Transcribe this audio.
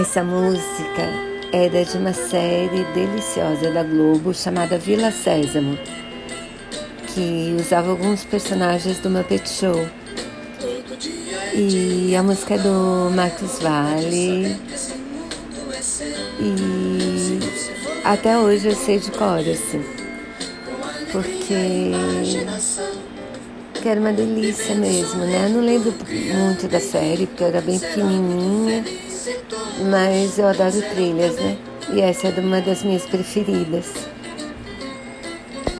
Essa música era de uma série deliciosa da Globo chamada Vila Sésamo, que usava alguns personagens do Muppet Show. E a música é do Marcos Vale. E até hoje eu sei de cor, assim. Porque que era uma delícia mesmo, né? Eu não lembro muito da série, porque eu era bem pequenininha mas eu adoro trilhas, né? E essa é uma das minhas preferidas.